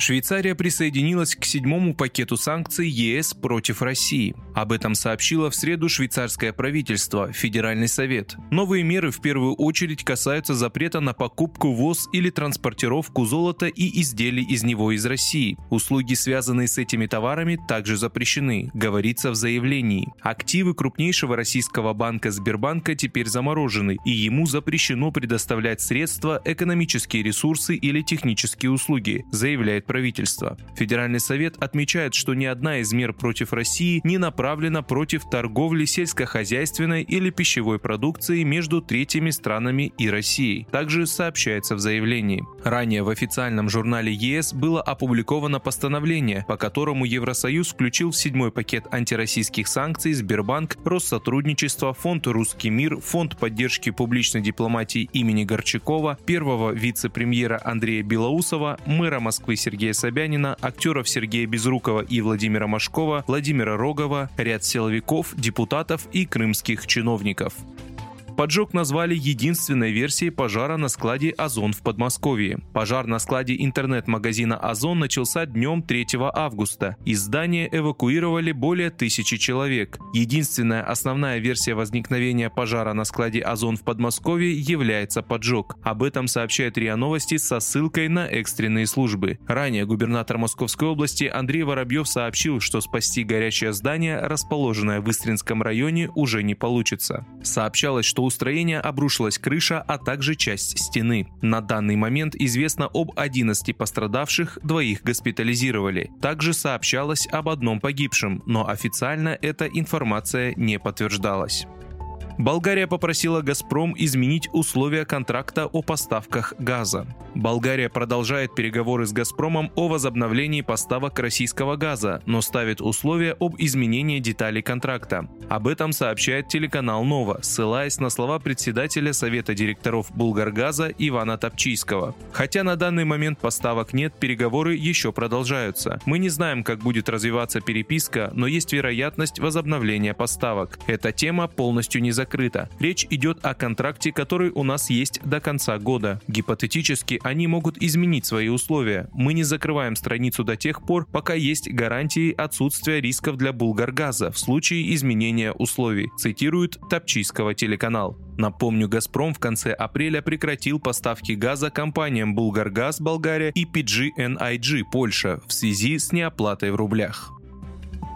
Швейцария присоединилась к седьмому пакету санкций ЕС против России. Об этом сообщило в среду швейцарское правительство, Федеральный совет. Новые меры в первую очередь касаются запрета на покупку, ввоз или транспортировку золота и изделий из него из России. Услуги, связанные с этими товарами, также запрещены, говорится в заявлении. Активы крупнейшего российского банка Сбербанка теперь заморожены, и ему запрещено предоставлять средства, экономические ресурсы или технические услуги, заявляет правительства. Федеральный совет отмечает, что ни одна из мер против России не направлена против торговли сельскохозяйственной или пищевой продукцией между третьими странами и Россией. Также сообщается в заявлении. Ранее в официальном журнале ЕС было опубликовано постановление, по которому Евросоюз включил в седьмой пакет антироссийских санкций Сбербанк, Россотрудничество, Фонд «Русский мир», Фонд поддержки публичной дипломатии имени Горчакова, первого вице-премьера Андрея Белоусова, мэра Москвы Сергея Сергея Собянина, актеров Сергея Безрукова и Владимира Машкова, Владимира Рогова, ряд силовиков, депутатов и крымских чиновников. Поджог назвали единственной версией пожара на складе «Озон» в Подмосковье. Пожар на складе интернет-магазина «Озон» начался днем 3 августа. Из здания эвакуировали более тысячи человек. Единственная основная версия возникновения пожара на складе «Озон» в Подмосковье является поджог. Об этом сообщает РИА Новости со ссылкой на экстренные службы. Ранее губернатор Московской области Андрей Воробьев сообщил, что спасти горящее здание, расположенное в Истринском районе, уже не получится. Сообщалось, что у строения обрушилась крыша, а также часть стены. На данный момент известно об 11 пострадавших, двоих госпитализировали. Также сообщалось об одном погибшем, но официально эта информация не подтверждалась. Болгария попросила «Газпром» изменить условия контракта о поставках газа. Болгария продолжает переговоры с «Газпромом» о возобновлении поставок российского газа, но ставит условия об изменении деталей контракта. Об этом сообщает телеканал «Нова», ссылаясь на слова председателя Совета директоров «Булгаргаза» Ивана Топчийского. Хотя на данный момент поставок нет, переговоры еще продолжаются. Мы не знаем, как будет развиваться переписка, но есть вероятность возобновления поставок. Эта тема полностью не закрыта закрыта. Речь идет о контракте, который у нас есть до конца года. Гипотетически они могут изменить свои условия. Мы не закрываем страницу до тех пор, пока есть гарантии отсутствия рисков для Булгаргаза в случае изменения условий, цитирует Топчийского телеканал. Напомню, «Газпром» в конце апреля прекратил поставки газа компаниям «Булгаргаз» Болгария и PGNIG Польша в связи с неоплатой в рублях.